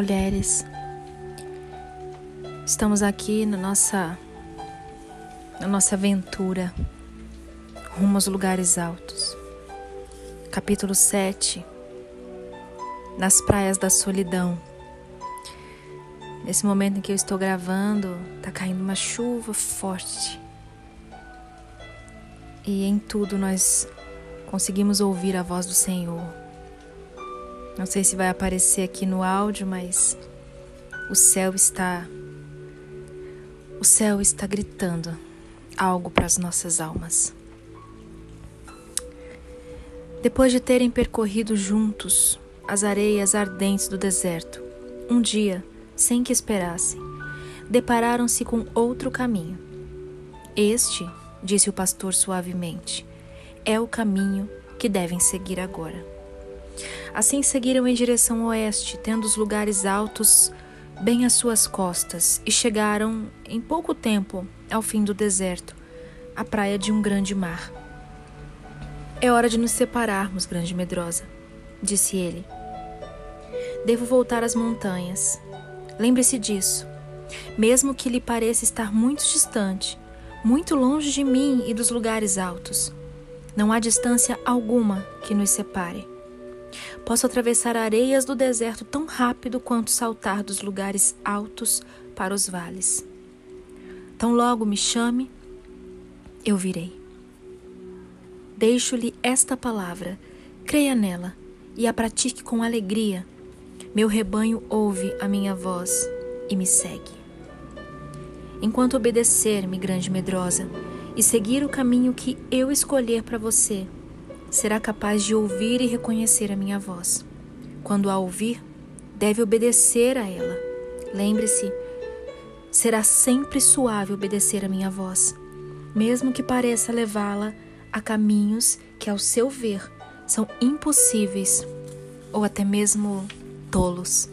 mulheres. Estamos aqui na nossa na nossa aventura rumo aos lugares altos. Capítulo 7. Nas praias da solidão. Nesse momento em que eu estou gravando, tá caindo uma chuva forte. E em tudo nós conseguimos ouvir a voz do Senhor. Não sei se vai aparecer aqui no áudio, mas o céu está o céu está gritando algo para as nossas almas. Depois de terem percorrido juntos as areias ardentes do deserto, um dia, sem que esperassem, depararam-se com outro caminho. Este, disse o pastor suavemente, é o caminho que devem seguir agora. Assim seguiram em direção oeste, tendo os lugares altos bem às suas costas, e chegaram, em pouco tempo, ao fim do deserto, à praia de um grande mar. É hora de nos separarmos, grande medrosa, disse ele. Devo voltar às montanhas. Lembre-se disso. Mesmo que lhe pareça estar muito distante, muito longe de mim e dos lugares altos, não há distância alguma que nos separe. Posso atravessar areias do deserto tão rápido quanto saltar dos lugares altos para os vales. Tão logo me chame, eu virei. Deixo-lhe esta palavra, creia nela e a pratique com alegria. Meu rebanho ouve a minha voz e me segue. Enquanto obedecer-me, grande medrosa, e seguir o caminho que eu escolher para você, será capaz de ouvir e reconhecer a minha voz. Quando a ouvir, deve obedecer a ela. Lembre-se, será sempre suave obedecer a minha voz, mesmo que pareça levá-la a caminhos que, ao seu ver, são impossíveis ou até mesmo tolos.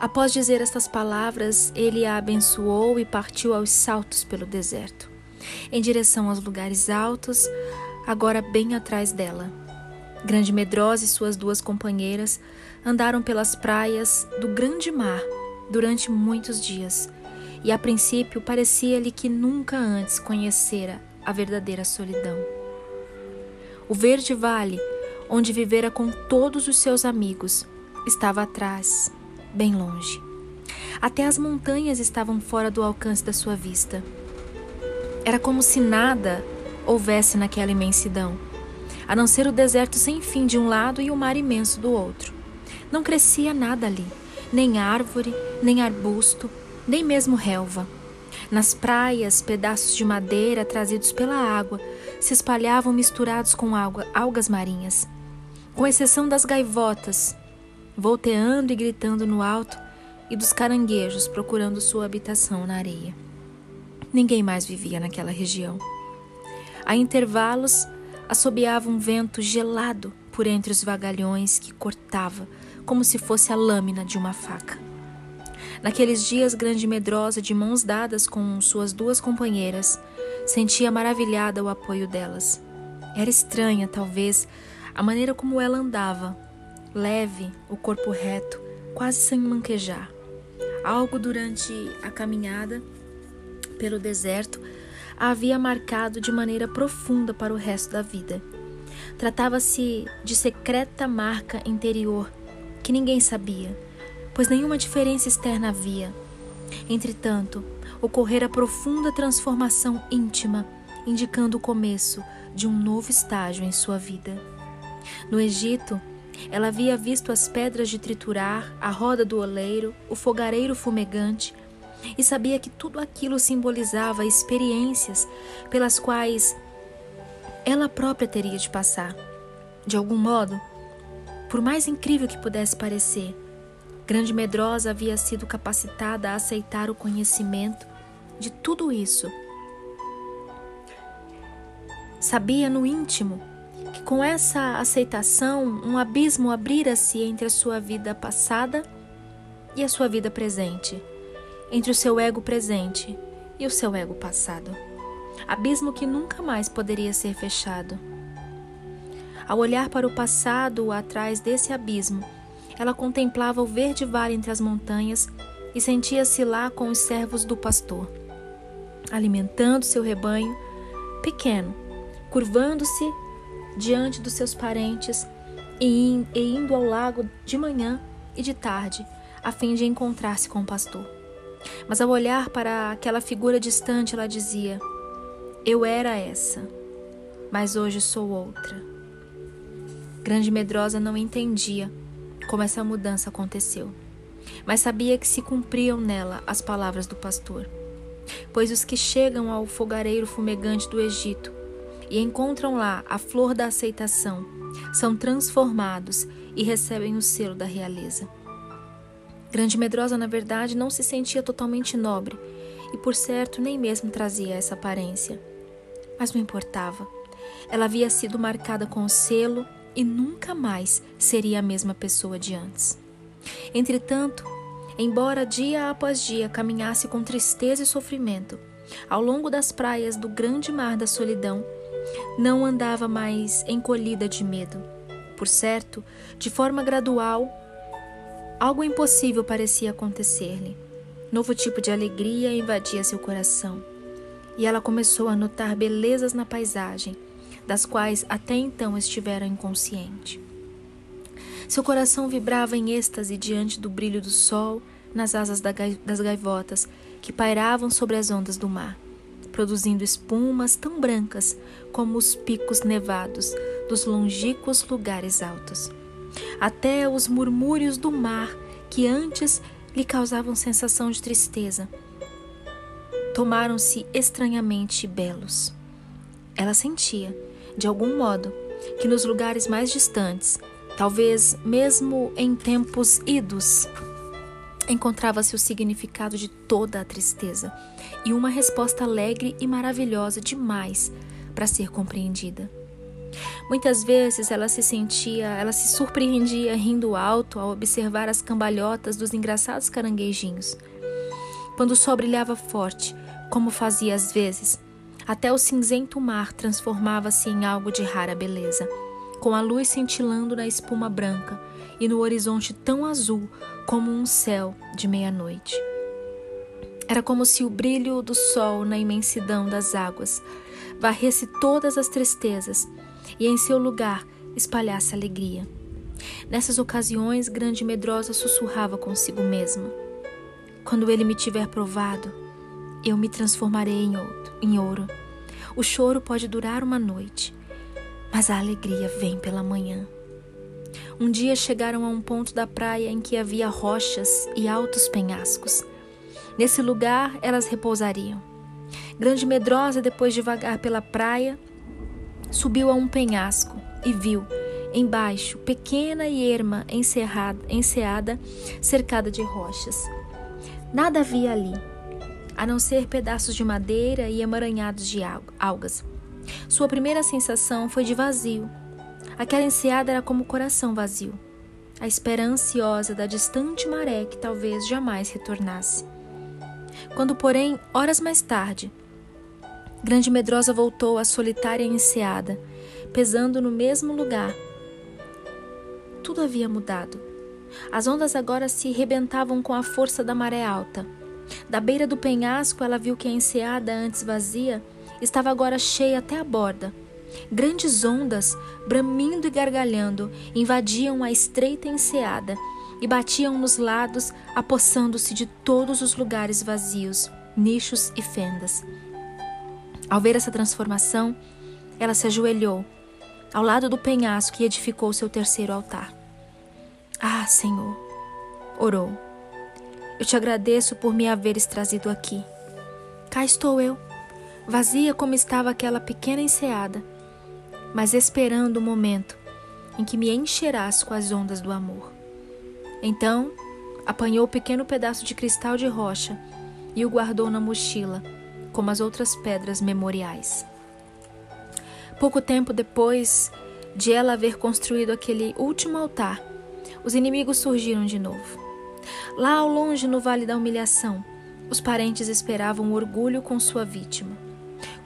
Após dizer estas palavras, ele a abençoou e partiu aos saltos pelo deserto, em direção aos lugares altos, agora bem atrás dela. Grande Medrosa e suas duas companheiras andaram pelas praias do grande mar durante muitos dias, e a princípio parecia-lhe que nunca antes conhecera a verdadeira solidão. O verde vale, onde vivera com todos os seus amigos, estava atrás, bem longe. Até as montanhas estavam fora do alcance da sua vista. Era como se nada houvesse naquela imensidão, a não ser o deserto sem fim de um lado e o mar imenso do outro. Não crescia nada ali, nem árvore, nem arbusto, nem mesmo relva. Nas praias, pedaços de madeira trazidos pela água se espalhavam misturados com água, algas marinhas, com exceção das gaivotas, volteando e gritando no alto, e dos caranguejos procurando sua habitação na areia. Ninguém mais vivia naquela região. A intervalos, assobiava um vento gelado por entre os vagalhões que cortava como se fosse a lâmina de uma faca. Naqueles dias, Grande Medrosa, de mãos dadas com suas duas companheiras, sentia maravilhada o apoio delas. Era estranha, talvez, a maneira como ela andava, leve, o corpo reto, quase sem manquejar. Algo durante a caminhada pelo deserto a havia marcado de maneira profunda para o resto da vida. Tratava-se de secreta marca interior que ninguém sabia, pois nenhuma diferença externa havia. Entretanto, ocorrera profunda transformação íntima, indicando o começo de um novo estágio em sua vida. No Egito, ela havia visto as pedras de triturar, a roda do oleiro, o fogareiro fumegante, e sabia que tudo aquilo simbolizava experiências pelas quais ela própria teria de passar. De algum modo, por mais incrível que pudesse parecer, Grande Medrosa havia sido capacitada a aceitar o conhecimento de tudo isso. Sabia no íntimo que com essa aceitação um abismo abrira-se entre a sua vida passada e a sua vida presente entre o seu ego presente e o seu ego passado. Abismo que nunca mais poderia ser fechado. Ao olhar para o passado atrás desse abismo, ela contemplava o verde vale entre as montanhas e sentia-se lá com os servos do pastor, alimentando seu rebanho pequeno, curvando-se diante dos seus parentes e indo ao lago de manhã e de tarde, a fim de encontrar-se com o pastor. Mas ao olhar para aquela figura distante, ela dizia: Eu era essa, mas hoje sou outra. Grande Medrosa não entendia como essa mudança aconteceu, mas sabia que se cumpriam nela as palavras do pastor. Pois os que chegam ao fogareiro fumegante do Egito e encontram lá a flor da aceitação são transformados e recebem o selo da realeza. Grande Medrosa, na verdade, não se sentia totalmente nobre e, por certo, nem mesmo trazia essa aparência. Mas não importava. Ela havia sido marcada com o selo e nunca mais seria a mesma pessoa de antes. Entretanto, embora dia após dia caminhasse com tristeza e sofrimento ao longo das praias do grande mar da solidão, não andava mais encolhida de medo. Por certo, de forma gradual, algo impossível parecia acontecer-lhe. Novo tipo de alegria invadia seu coração. E ela começou a notar belezas na paisagem, das quais até então estivera inconsciente. Seu coração vibrava em êxtase diante do brilho do sol nas asas das gaivotas que pairavam sobre as ondas do mar produzindo espumas tão brancas como os picos nevados dos longínquos lugares altos. Até os murmúrios do mar, que antes lhe causavam sensação de tristeza, tomaram-se estranhamente belos. Ela sentia, de algum modo, que nos lugares mais distantes, talvez mesmo em tempos idos, encontrava-se o significado de toda a tristeza e uma resposta alegre e maravilhosa demais para ser compreendida. Muitas vezes ela se sentia, ela se surpreendia rindo alto ao observar as cambalhotas dos engraçados caranguejinhos. Quando o sol brilhava forte, como fazia às vezes, até o cinzento mar transformava-se em algo de rara beleza, com a luz cintilando na espuma branca e no horizonte tão azul como um céu de meia-noite. Era como se o brilho do sol na imensidão das águas varresse todas as tristezas e em seu lugar espalhasse alegria. Nessas ocasiões, grande medrosa sussurrava consigo mesma: Quando ele me tiver provado, eu me transformarei em, outro, em ouro. O choro pode durar uma noite, mas a alegria vem pela manhã. Um dia chegaram a um ponto da praia em que havia rochas e altos penhascos. Nesse lugar elas repousariam. Grande medrosa, depois de vagar pela praia, subiu a um penhasco e viu, embaixo, pequena e erma encerrada, enseada, cercada de rochas. Nada havia ali, a não ser pedaços de madeira e emaranhados de algas. Sua primeira sensação foi de vazio. Aquela enseada era como o coração vazio, a espera ansiosa da distante maré que talvez jamais retornasse. Quando, porém, horas mais tarde, Grande Medrosa voltou à solitária enseada, pesando no mesmo lugar. Tudo havia mudado. As ondas agora se rebentavam com a força da maré alta. Da beira do penhasco, ela viu que a enseada, antes vazia, estava agora cheia até a borda. Grandes ondas, bramindo e gargalhando, invadiam a estreita enseada e batiam nos lados, apossando-se de todos os lugares vazios, nichos e fendas. Ao ver essa transformação, ela se ajoelhou ao lado do penhasco e edificou seu terceiro altar. Ah, Senhor, orou. Eu te agradeço por me haveres trazido aqui. Cá estou eu, vazia como estava aquela pequena enseada, mas esperando o momento em que me encherás com as ondas do amor. Então, apanhou o pequeno pedaço de cristal de rocha e o guardou na mochila, como as outras pedras memoriais. Pouco tempo depois de ela haver construído aquele último altar, os inimigos surgiram de novo. Lá ao longe, no Vale da Humilhação, os parentes esperavam orgulho com sua vítima.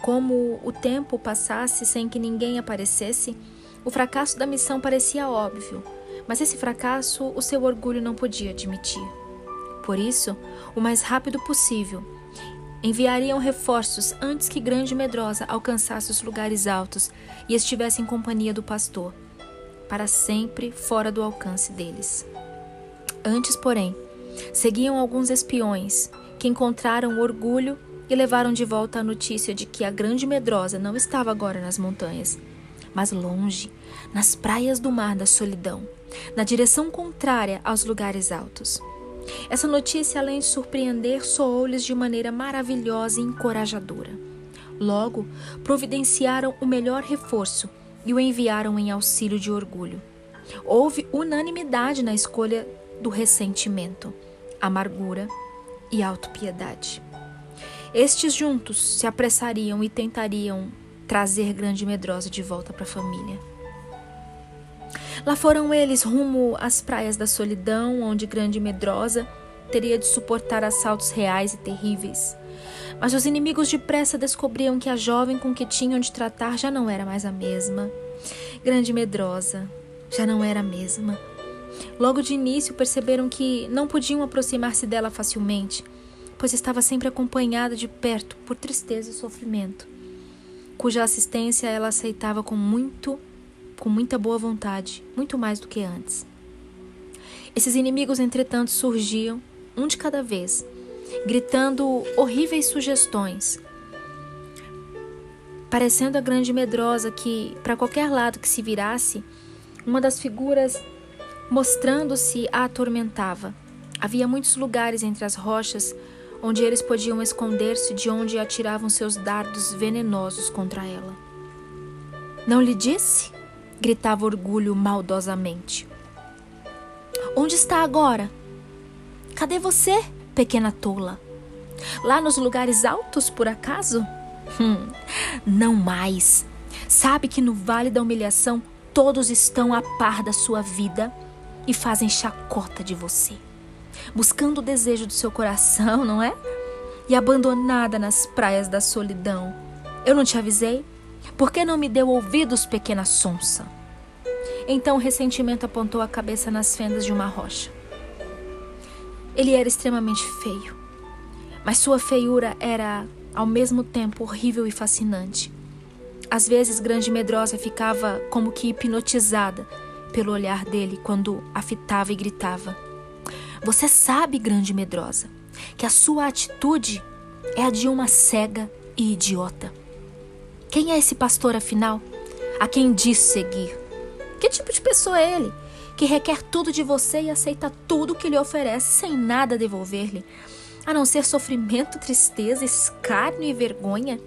Como o tempo passasse sem que ninguém aparecesse, o fracasso da missão parecia óbvio Mas esse fracasso o seu orgulho não podia admitir. Por isso, o mais rápido possível, enviariam reforços antes que Grande Medrosa alcançasse os lugares altos e estivesse em companhia do pastor, para sempre fora do alcance deles. Antes, porém, seguiam alguns espiões que encontraram orgulho e levaram de volta a notícia de que a Grande Medrosa não estava agora nas montanhas, mas longe, nas praias do Mar da Solidão, na direção contrária aos lugares altos. Essa notícia, além de surpreender, soou-lhes de maneira maravilhosa e encorajadora. Logo, providenciaram o melhor reforço e o enviaram em auxílio de orgulho. Houve unanimidade na escolha do ressentimento, amargura e autopiedade. Estes juntos se apressariam e tentariam trazer Grande Medrosa de volta para a família. Lá foram eles rumo às praias da solidão, onde Grande Medrosa teria de suportar assaltos reais e terríveis. Mas os inimigos depressa descobriam que a jovem com que tinham de tratar já não era mais a mesma. Grande Medrosa já não era a mesma. Logo de início perceberam que não podiam aproximar-se dela facilmente pois estava sempre acompanhada de perto por tristeza e sofrimento, cuja assistência ela aceitava com muito, com muita boa vontade, muito mais do que antes. Esses inimigos, entretanto, surgiam, um de cada vez, gritando horríveis sugestões, parecendo a grande medrosa que, para qualquer lado que se virasse, uma das figuras mostrando-se a atormentava. Havia muitos lugares entre as rochas onde eles podiam esconder-se de onde atiravam seus dardos venenosos contra ela. Não lhe disse? Gritava Orgulho maldosamente. Onde está agora? Cadê você, pequena tola? Lá nos lugares altos, por acaso? Hum, não mais. Sabe que no vale da humilhação todos estão a par da sua vida e fazem chacota de você buscando o desejo do seu coração, não é? E abandonada nas praias da solidão. Eu não te avisei? Por que não me deu ouvidos, pequena sonsa? Então o ressentimento apontou a cabeça nas fendas de uma rocha. Ele era extremamente feio, mas sua feiura era ao mesmo tempo horrível e fascinante. Às vezes, Grande Medrosa ficava como que hipnotizada pelo olhar dele quando a fitava e gritava: você sabe, grande medrosa, que a sua atitude é a de uma cega e idiota. Quem é esse pastor, afinal? A quem diz seguir? Que tipo de pessoa é ele? Que requer tudo de você e aceita tudo que lhe oferece sem nada devolver-lhe, a não ser sofrimento, tristeza, escárnio e vergonha?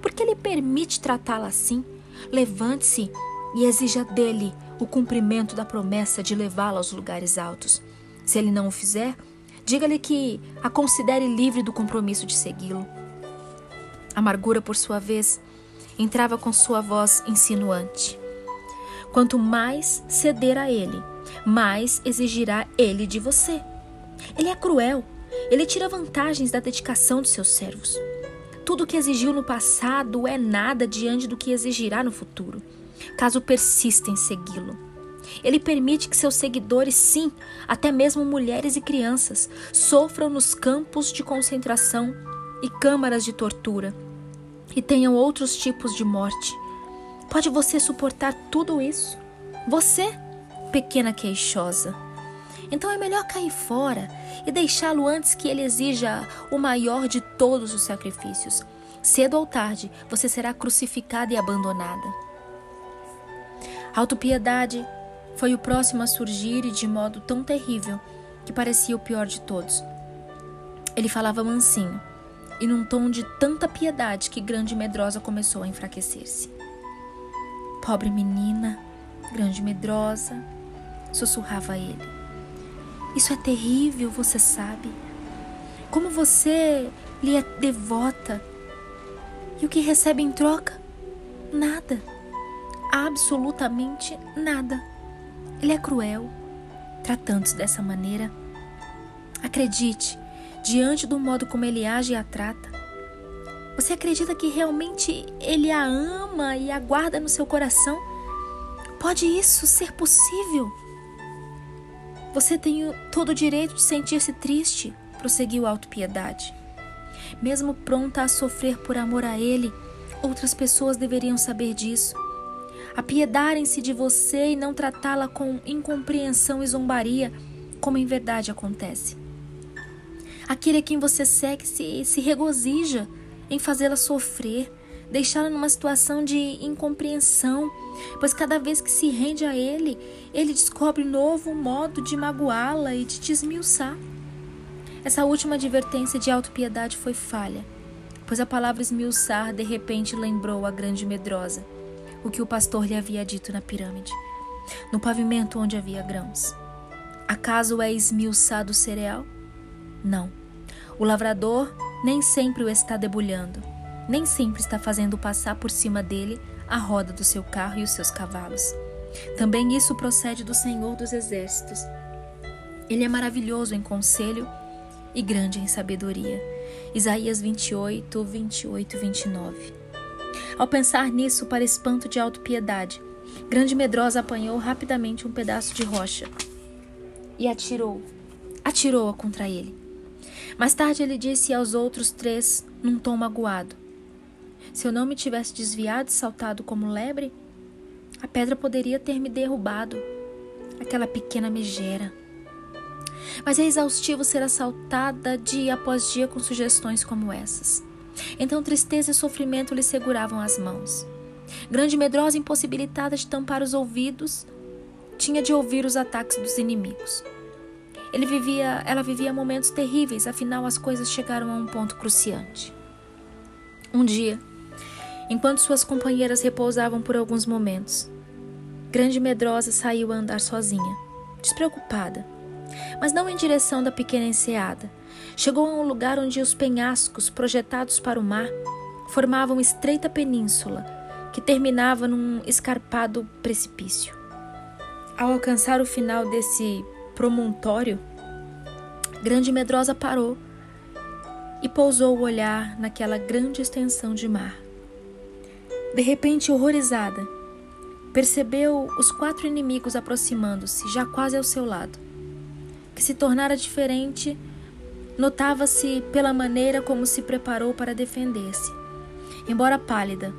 Porque ele permite tratá-la assim? Levante-se e exija dele o cumprimento da promessa de levá-la aos lugares altos. Se ele não o fizer, diga-lhe que a considere livre do compromisso de segui-lo. Amargura, por sua vez, entrava com sua voz insinuante. Quanto mais ceder a ele, mais exigirá ele de você. Ele é cruel, ele tira vantagens da dedicação dos seus servos. Tudo o que exigiu no passado é nada diante do que exigirá no futuro, caso persista em segui-lo. Ele permite que seus seguidores, sim, até mesmo mulheres e crianças, sofram nos campos de concentração e câmaras de tortura e tenham outros tipos de morte. Pode você suportar tudo isso? Você, pequena queixosa. Então é melhor cair fora e deixá-lo antes que ele exija o maior de todos os sacrifícios. Cedo ou tarde, você será crucificada e abandonada. Autopiedade foi o próximo a surgir e de modo tão terrível que parecia o pior de todos. Ele falava mansinho e num tom de tanta piedade que Grande Medrosa começou a enfraquecer-se. Pobre menina, Grande Medrosa, sussurrava ele. Isso é terrível, você sabe. Como você lhe é devota. E o que recebe em troca? Nada. Absolutamente nada. Ele é cruel, tratando-se dessa maneira. Acredite, diante do modo como ele age e a trata, você acredita que realmente ele a ama e a guarda no seu coração? Pode isso ser possível? Você tem todo o direito de sentir-se triste, prosseguiu a autopiedade. Mesmo pronta a sofrer por amor a ele, outras pessoas deveriam saber disso. Apiedarem-se de você e não tratá-la com incompreensão e zombaria, como em verdade acontece. Aquele a quem você segue se, se regozija em fazê-la sofrer, deixá-la numa situação de incompreensão, pois cada vez que se rende a ele, ele descobre novo modo de magoá-la e de desmiuçar. Essa última advertência de autopiedade foi falha, pois a palavra esmiuçar de repente lembrou a grande medrosa o que o pastor lhe havia dito na pirâmide, no pavimento onde havia grãos. Acaso é esmiuçado o cereal? Não. O lavrador nem sempre o está debulhando, nem sempre está fazendo passar por cima dele a roda do seu carro e os seus cavalos. Também isso procede do Senhor dos Exércitos. Ele é maravilhoso em conselho e grande em sabedoria. Isaías 28, 28 e 29. Ao pensar nisso, para espanto de autopiedade, Grande Medrosa apanhou rapidamente um pedaço de rocha e atirou. Atirou-a contra ele. Mais tarde ele disse aos outros três, num tom magoado: Se eu não me tivesse desviado e saltado como lebre, a pedra poderia ter me derrubado. Aquela pequena megera. Mas é exaustivo ser assaltada dia após dia com sugestões como essas. Então tristeza e sofrimento lhe seguravam as mãos. Grande medrosa, impossibilitada de tampar os ouvidos, tinha de ouvir os ataques dos inimigos. Ele vivia, ela vivia momentos terríveis, afinal as coisas chegaram a um ponto cruciante. Um dia, enquanto suas companheiras repousavam por alguns momentos, Grande Medrosa saiu a andar sozinha, despreocupada, mas não em direção da pequena enseada, Chegou a um lugar onde os penhascos projetados para o mar formavam estreita península que terminava num escarpado precipício. Ao alcançar o final desse promontório, Grande Medrosa parou e pousou o olhar naquela grande extensão de mar. De repente, horrorizada, percebeu os quatro inimigos aproximando-se, já quase ao seu lado, que se tornara diferente Notava-se pela maneira como se preparou para defender-se. Embora pálida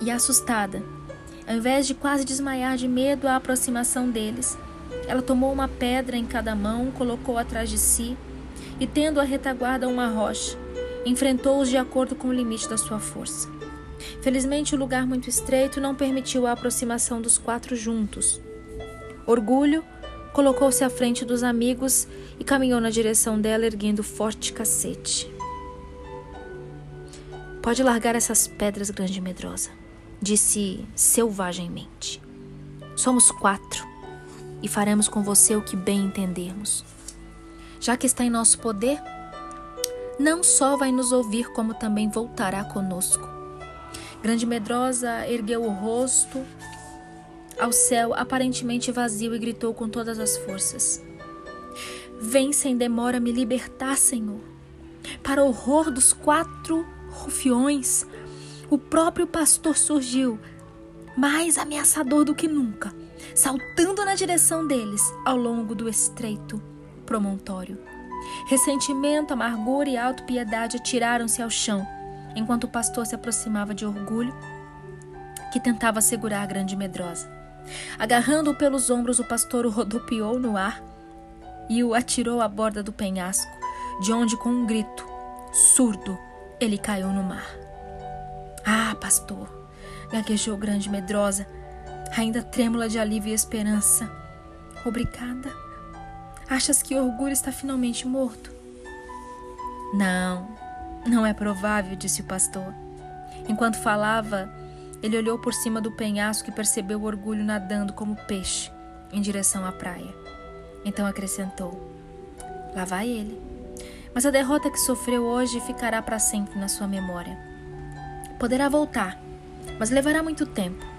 e assustada, ao invés de quase desmaiar de medo à aproximação deles, ela tomou uma pedra em cada mão, colocou atrás de si e, tendo a retaguarda uma rocha, enfrentou-os de acordo com o limite da sua força. Felizmente, o lugar muito estreito não permitiu a aproximação dos quatro juntos. Orgulho colocou-se à frente dos amigos e caminhou na direção dela, erguendo forte cacete. Pode largar essas pedras, grande medrosa, disse selvagemmente. Somos quatro e faremos com você o que bem entendermos. Já que está em nosso poder, não só vai nos ouvir, como também voltará conosco. Grande Medrosa ergueu o rosto ao céu aparentemente vazio e gritou com todas as forças: Vem sem demora me libertar, Senhor. Para horror dos quatro rufiões, o próprio pastor surgiu, mais ameaçador do que nunca, saltando na direção deles ao longo do estreito promontório. Ressentimento, amargura e autopiedade atiraram-se ao chão, enquanto o pastor se aproximava de orgulho, que tentava segurar a grande medrosa. Agarrando-o pelos ombros, o pastor o rodopiou no ar e o atirou à borda do penhasco, de onde, com um grito surdo, ele caiu no mar. Ah, pastor! gaguejou grande medrosa, ainda trêmula de alívio e esperança. Obrigada. Achas que o orgulho está finalmente morto? Não, não é provável, disse o pastor. Enquanto falava, ele olhou por cima do penhasco e percebeu o orgulho nadando como peixe em direção à praia. Então acrescentou: Lá vai ele. Mas a derrota que sofreu hoje ficará para sempre na sua memória. Poderá voltar, mas levará muito tempo.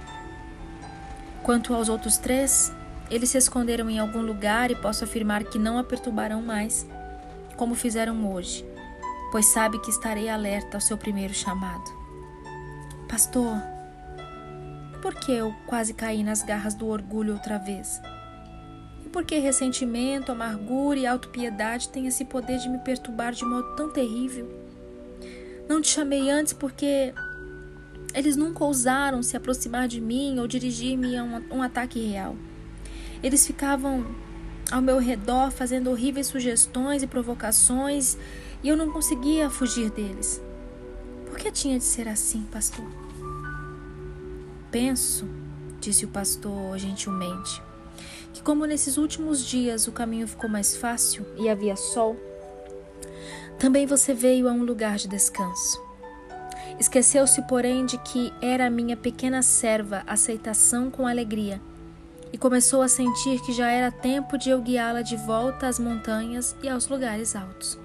Quanto aos outros três, eles se esconderam em algum lugar e posso afirmar que não a perturbarão mais, como fizeram hoje, pois sabe que estarei alerta ao seu primeiro chamado. Pastor, por que eu quase caí nas garras do orgulho outra vez? E porque ressentimento, amargura e autopiedade têm esse poder de me perturbar de modo tão terrível. Não te chamei antes porque eles nunca ousaram se aproximar de mim ou dirigir-me a um, um ataque real. Eles ficavam ao meu redor fazendo horríveis sugestões e provocações e eu não conseguia fugir deles. Por que tinha de ser assim, pastor? Penso, disse o pastor gentilmente, que como nesses últimos dias o caminho ficou mais fácil e havia sol, também você veio a um lugar de descanso. Esqueceu-se, porém, de que era minha pequena serva aceitação com alegria e começou a sentir que já era tempo de eu guiá-la de volta às montanhas e aos lugares altos.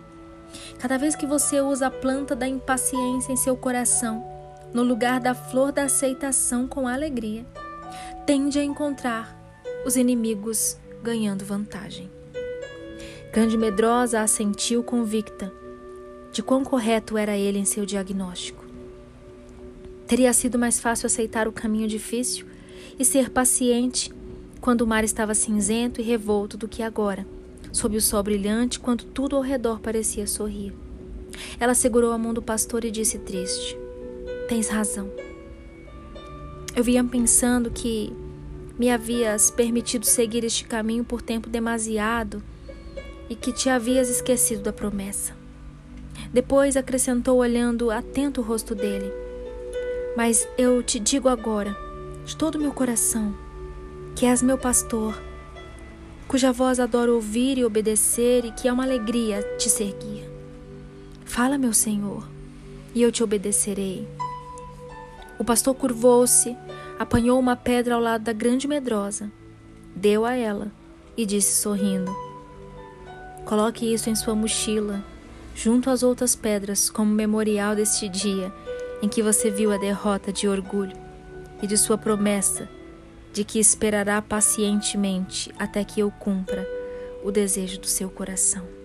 Cada vez que você usa a planta da impaciência em seu coração, no lugar da flor da aceitação com alegria, tende a encontrar os inimigos ganhando vantagem. Grande Medrosa assentiu convicta de quão correto era ele em seu diagnóstico. Teria sido mais fácil aceitar o caminho difícil e ser paciente quando o mar estava cinzento e revolto do que agora, sob o sol brilhante, quando tudo ao redor parecia sorrir. Ela segurou a mão do pastor e disse triste: Tens razão. Eu vinha pensando que me havias permitido seguir este caminho por tempo demasiado e que te havias esquecido da promessa. Depois acrescentou, olhando atento o rosto dele: Mas eu te digo agora, de todo o meu coração, que és meu pastor, cuja voz adoro ouvir e obedecer e que é uma alegria te seguir. Fala, meu Senhor, e eu te obedecerei. O pastor curvou-se, apanhou uma pedra ao lado da grande medrosa, deu a ela e disse sorrindo: Coloque isso em sua mochila, junto às outras pedras, como memorial deste dia em que você viu a derrota de orgulho e de sua promessa de que esperará pacientemente até que eu cumpra o desejo do seu coração.